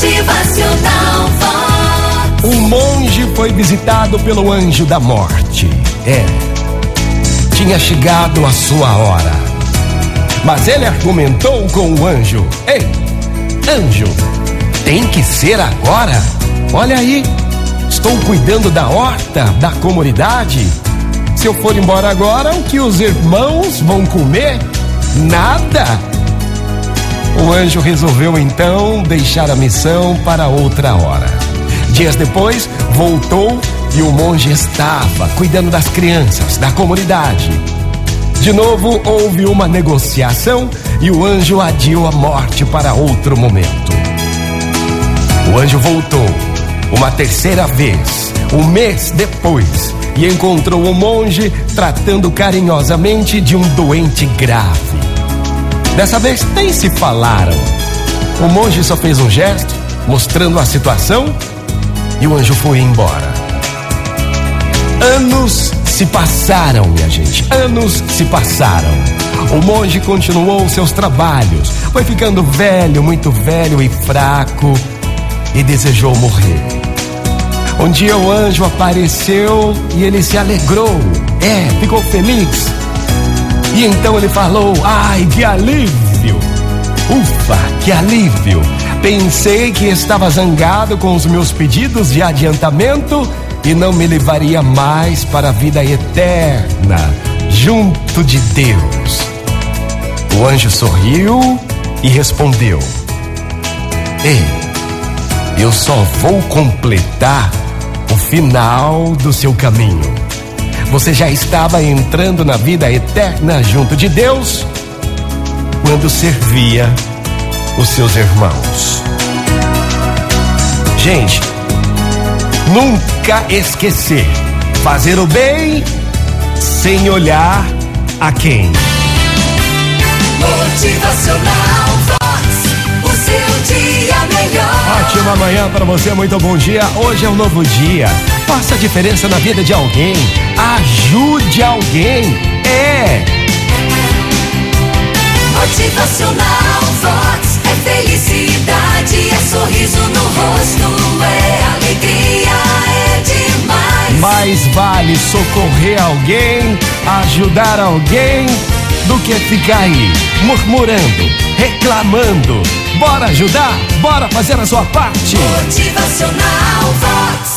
Motivacional. Um monge foi visitado pelo anjo da morte. É. Tinha chegado a sua hora. Mas ele argumentou com o anjo: Ei, anjo, tem que ser agora? Olha aí, estou cuidando da horta, da comunidade. Se eu for embora agora, o que os irmãos vão comer? Nada. O anjo resolveu então deixar a missão para outra hora. Dias depois, voltou e o monge estava cuidando das crianças, da comunidade. De novo, houve uma negociação e o anjo adiou a morte para outro momento. O anjo voltou uma terceira vez, um mês depois, e encontrou o monge tratando carinhosamente de um doente grave. Dessa vez nem se falaram. O monge só fez um gesto, mostrando a situação, e o anjo foi embora. Anos se passaram, minha gente. Anos se passaram. O monge continuou seus trabalhos. Foi ficando velho, muito velho e fraco, e desejou morrer. Um dia o anjo apareceu e ele se alegrou. É, ficou feliz. E então ele falou: Ai, que alívio! Ufa, que alívio! Pensei que estava zangado com os meus pedidos de adiantamento e não me levaria mais para a vida eterna, junto de Deus. O anjo sorriu e respondeu: Ei, eu só vou completar o final do seu caminho. Você já estava entrando na vida eterna junto de Deus quando servia os seus irmãos. Gente, nunca esquecer fazer o bem sem olhar a quem. Motivacional manhã para você, muito bom dia. Hoje é um novo dia. Faça a diferença na vida de alguém. Ajude alguém. É. Motivacional Vox. É felicidade, é sorriso no rosto, é alegria, é demais. Mais vale socorrer alguém, ajudar alguém, do que ficar aí murmurando, reclamando. Bora ajudar? Bora fazer a sua parte? Motivacional Vox.